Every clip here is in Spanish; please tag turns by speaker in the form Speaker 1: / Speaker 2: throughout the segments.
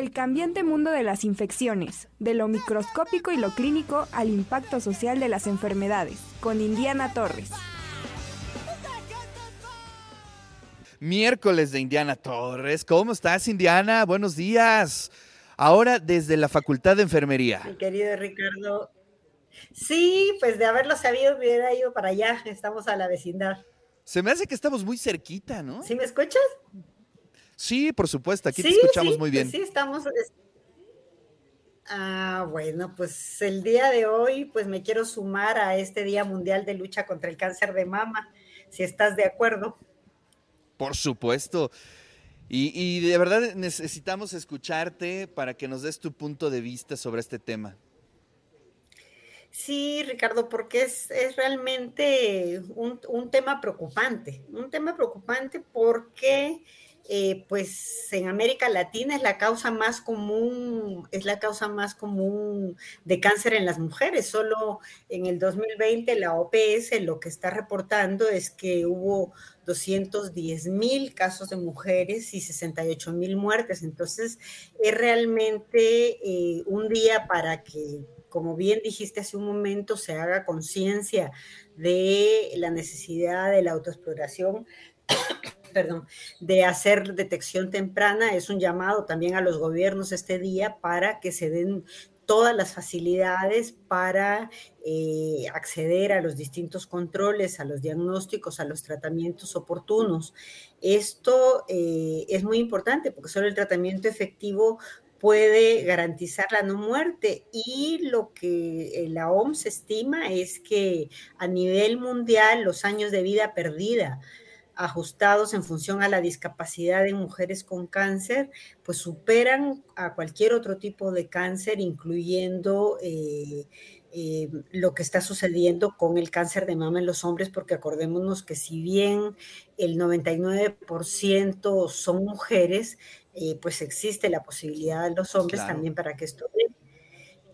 Speaker 1: El cambiante mundo de las infecciones, de lo microscópico y lo clínico al impacto social de las enfermedades, con Indiana Torres.
Speaker 2: Miércoles de Indiana Torres. ¿Cómo estás, Indiana? Buenos días. Ahora desde la Facultad de Enfermería.
Speaker 3: Mi querido Ricardo. Sí, pues de haberlo sabido hubiera ido para allá. Estamos a la vecindad.
Speaker 2: Se me hace que estamos muy cerquita, ¿no?
Speaker 3: ¿Sí me escuchas?
Speaker 2: Sí, por supuesto, aquí te escuchamos muy bien.
Speaker 3: sí, estamos. Ah, bueno, pues el día de hoy, pues me quiero sumar a este Día Mundial de Lucha contra el Cáncer de Mama, si estás de acuerdo.
Speaker 2: Por supuesto. Y, y de verdad necesitamos escucharte para que nos des tu punto de vista sobre este tema.
Speaker 3: Sí, Ricardo, porque es, es realmente un, un, tema preocupante, un tema preocupante porque eh, pues en América Latina es la causa más común, es la causa más común de cáncer en las mujeres. Solo en el 2020 la OPS lo que está reportando es que hubo 210 mil casos de mujeres y 68 mil muertes. Entonces es realmente eh, un día para que como bien dijiste hace un momento, se haga conciencia de la necesidad de la autoexploración perdón, de hacer detección temprana. Es un llamado también a los gobiernos este día para que se den todas las facilidades para eh, acceder a los distintos controles, a los diagnósticos, a los tratamientos oportunos. Esto eh, es muy importante porque solo el tratamiento efectivo puede garantizar la no muerte y lo que eh, la OMS estima es que a nivel mundial los años de vida perdida ajustados en función a la discapacidad de mujeres con cáncer, pues superan a cualquier otro tipo de cáncer, incluyendo eh, eh, lo que está sucediendo con el cáncer de mama en los hombres, porque acordémonos que si bien el 99% son mujeres, eh, pues existe la posibilidad de los hombres también para que esto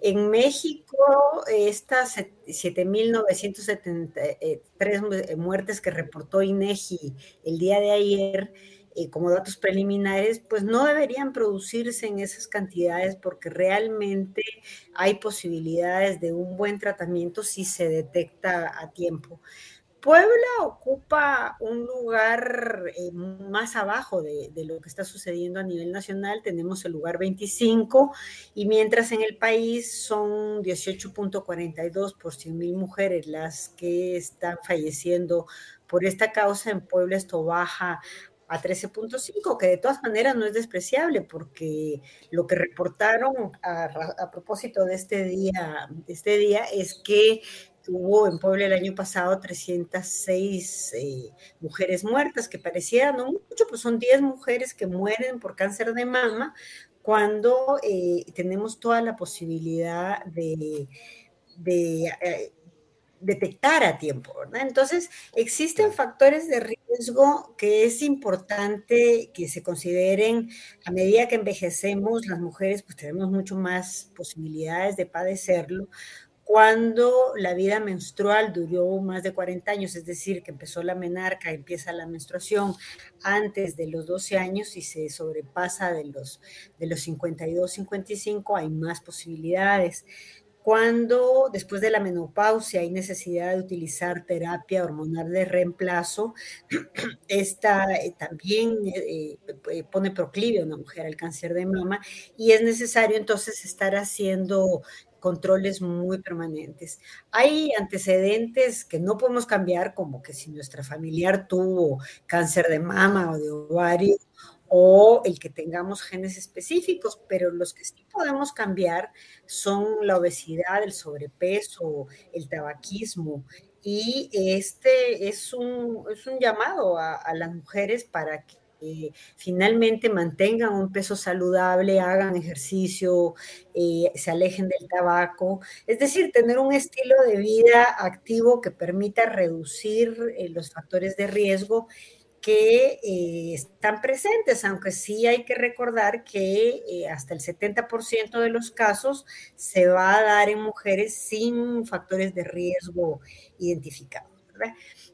Speaker 3: en México, estas 7.973 muertes que reportó INEGI el día de ayer, eh, como datos preliminares, pues no deberían producirse en esas cantidades porque realmente hay posibilidades de un buen tratamiento si se detecta a tiempo. Puebla ocupa un lugar eh, más abajo de, lo que está sucediendo a nivel nacional, tenemos el lugar 25 y mientras en el país son 18.42 por 100 mil mujeres las que están falleciendo por esta causa, en Puebla esto baja a 13.5, que de todas maneras no es despreciable, porque lo que reportaron a, a propósito de este día, este día es que hubo en Puebla el año pasado 306 eh, mujeres muertas, que parecía no mucho, pues son 10 mujeres que mueren por cáncer de mama cuando eh, tenemos toda la posibilidad de, eh, detectar a tiempo, ¿verdad? Entonces, existen factores de riesgo que es importante que se consideren a medida que envejecemos, las mujeres pues tenemos mucho más posibilidades de padecerlo, cuando la vida menstrual duró más de 40 años, es decir, que empezó la menarca, empieza la menstruación antes de los 12 años y se sobrepasa de los, de los 52, 55, hay más posibilidades. Cuando después de la menopausia hay necesidad de utilizar terapia hormonal de reemplazo, esta eh, también eh, eh, pone proclive a una mujer al cáncer de mama y es necesario entonces estar haciendo controles muy permanentes. Hay antecedentes que no podemos cambiar, como que si nuestra familiar tuvo cáncer de mama o de ovario, o el que tengamos genes específicos, pero los que sí podemos cambiar son la obesidad, el sobrepeso, el tabaquismo. Y este es un, es un llamado a, a las mujeres para que eh, finalmente mantengan un peso saludable, hagan ejercicio, eh, se alejen del tabaco, es decir, tener un estilo de vida activo que permita reducir eh, los factores de riesgo que están presentes, aunque sí hay que recordar que hasta el 70% de los casos se va a dar en mujeres sin factores de riesgo identificados.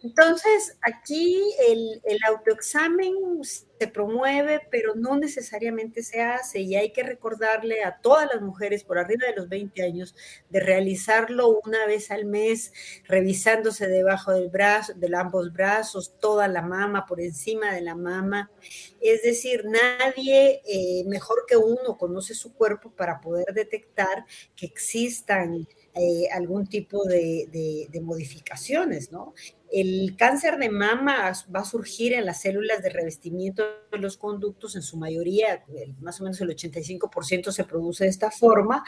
Speaker 3: Entonces, aquí el, autoexamen se promueve, pero no necesariamente se hace y hay que recordarle a todas las mujeres por arriba de los 20 años de realizarlo una vez al mes, revisándose debajo del brazo, de ambos brazos, toda la mama, por encima de la mama. Es decir, nadie eh, mejor que uno conoce su cuerpo para poder detectar que existan eh, algún tipo de, de, modificaciones, ¿no? El cáncer de mama va a surgir en las células de revestimiento de los conductos, en su mayoría, más o menos el 85% se produce de esta forma,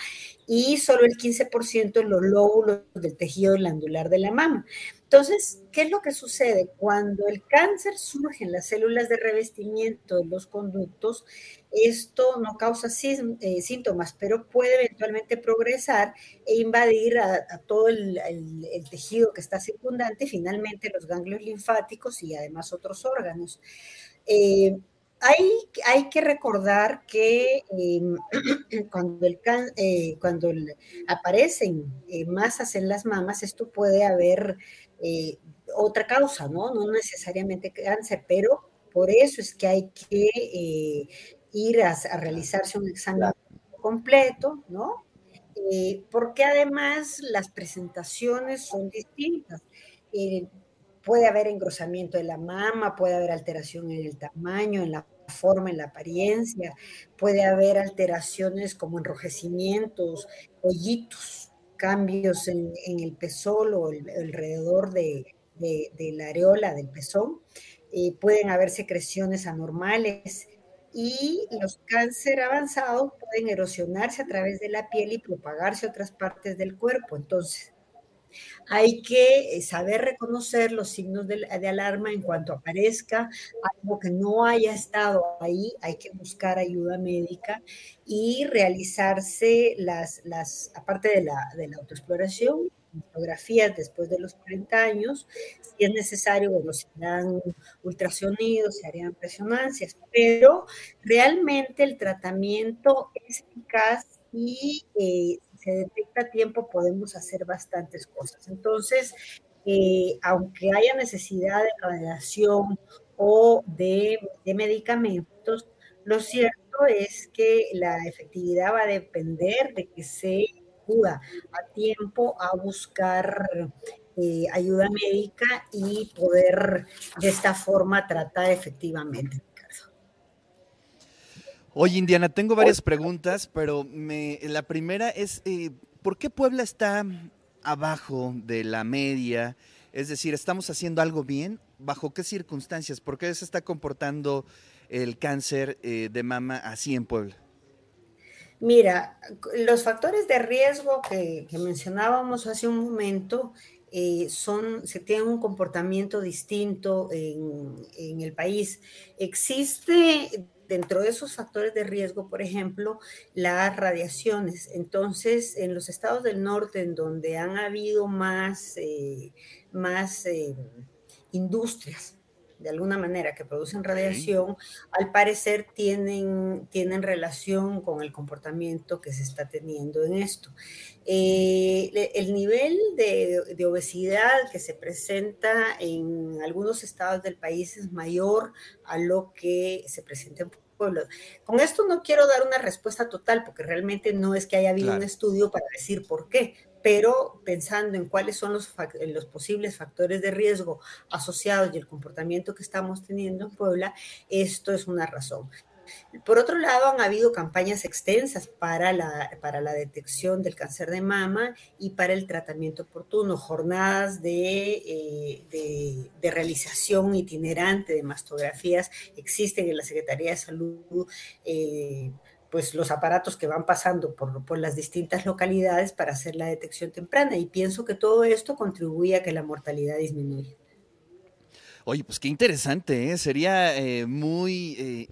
Speaker 3: y solo el 15% en los lóbulos del tejido glandular de la mama. Entonces, ¿qué es lo que sucede? Cuando el cáncer surge en las células de revestimiento de los conductos, esto no causa eh, síntomas, pero puede eventualmente progresar e invadir a, todo el, tejido que está circundante finalmente los ganglios linfáticos y además otros órganos. Eh, hay, que recordar que em, cuando, eh, cuando aparecen masas en las mamas, esto puede haber eh, otra causa, ¿no? No necesariamente cáncer, pero por eso es que hay que eh, ir a, realizarse un examen completo, ¿no? Eh, porque además las presentaciones son distintas. puede haber engrosamiento de la mama, puede haber alteración en el tamaño, en la forma, en la apariencia, puede haber alteraciones como enrojecimientos, hoyitos, cambios en, el pezón o alrededor de, la areola del pezón. Eh, pueden haber secreciones anormales y los cáncer avanzados pueden erosionarse a través de la piel y propagarse a otras partes del cuerpo. Entonces, hay que eh, saber reconocer los signos de, alarma en cuanto aparezca algo que no haya estado ahí, hay que buscar ayuda médica y realizarse las, las aparte de la, de la autoexploración, fotografías después de los 40 años, si es necesario, bueno, se harán ultrasonidos, se harían resonancias, pero realmente el tratamiento es eficaz y eh, se detecta a tiempo, podemos hacer bastantes cosas. Entonces, eh, aunque haya necesidad de radiación o de, medicamentos, lo cierto es que la efectividad va a depender de que se acuda a tiempo a buscar eh, ayuda médica y poder de esta forma tratar efectivamente.
Speaker 2: Oye, Indiana, tengo varias preguntas, pero me, la primera es, eh, ¿por qué Puebla está abajo de la media? Es decir, ¿estamos haciendo algo bien? ¿Bajo qué circunstancias? ¿Por qué se está comportando el cáncer eh, de mama así en Puebla?
Speaker 3: Mira, los factores de riesgo que, mencionábamos hace un momento eh, son, se tienen un comportamiento distinto en, en, el país. Existe dentro de esos factores de riesgo, por ejemplo, las radiaciones. Entonces, en los estados del norte, en donde han habido más, eh, más eh, industrias, de alguna manera, que producen radiación, al parecer tienen, tienen relación con el comportamiento que se está teniendo en esto. Eh, el nivel de, de, obesidad que se presenta en algunos estados del país es mayor a lo que se presenta en pueblos. Con esto no quiero dar una respuesta total, porque realmente no es que haya habido un estudio para decir por qué, pero pensando en cuáles son los, posibles factores de riesgo asociados y el comportamiento que estamos teniendo en Puebla, esto es una razón. Por otro lado, han habido campañas extensas para la, detección del cáncer de mama y para el tratamiento oportuno, jornadas de, eh, realización itinerante de mastografías existen en la Secretaría de Salud. Eh, pues los aparatos que van pasando por, por, las distintas localidades para hacer la detección temprana. Y pienso que todo esto contribuye a que la mortalidad disminuya.
Speaker 2: Oye, pues qué interesante, ¿eh? sería muy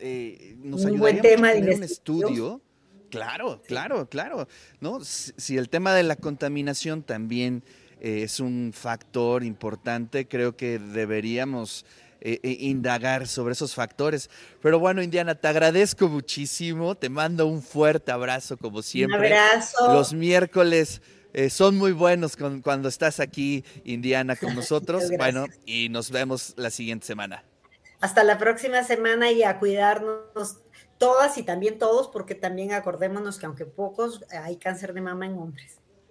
Speaker 2: eh, nos
Speaker 3: un buen tema
Speaker 2: de un estudio. Claro, claro, claro. ¿no? Si, el tema de la contaminación también eh, es un factor importante, creo que deberíamos eh, indagar sobre esos factores. Pero bueno, Indiana, te agradezco muchísimo, te mando un fuerte abrazo como siempre.
Speaker 3: Un abrazo.
Speaker 2: Los miércoles Eh, son muy buenos cuando estás aquí, Indiana, con nosotros. bueno, y nos vemos la siguiente semana.
Speaker 3: Hasta la próxima semana y a cuidarnos todas y también todos, porque también acordémonos que aunque pocos, hay cáncer de mama en hombres.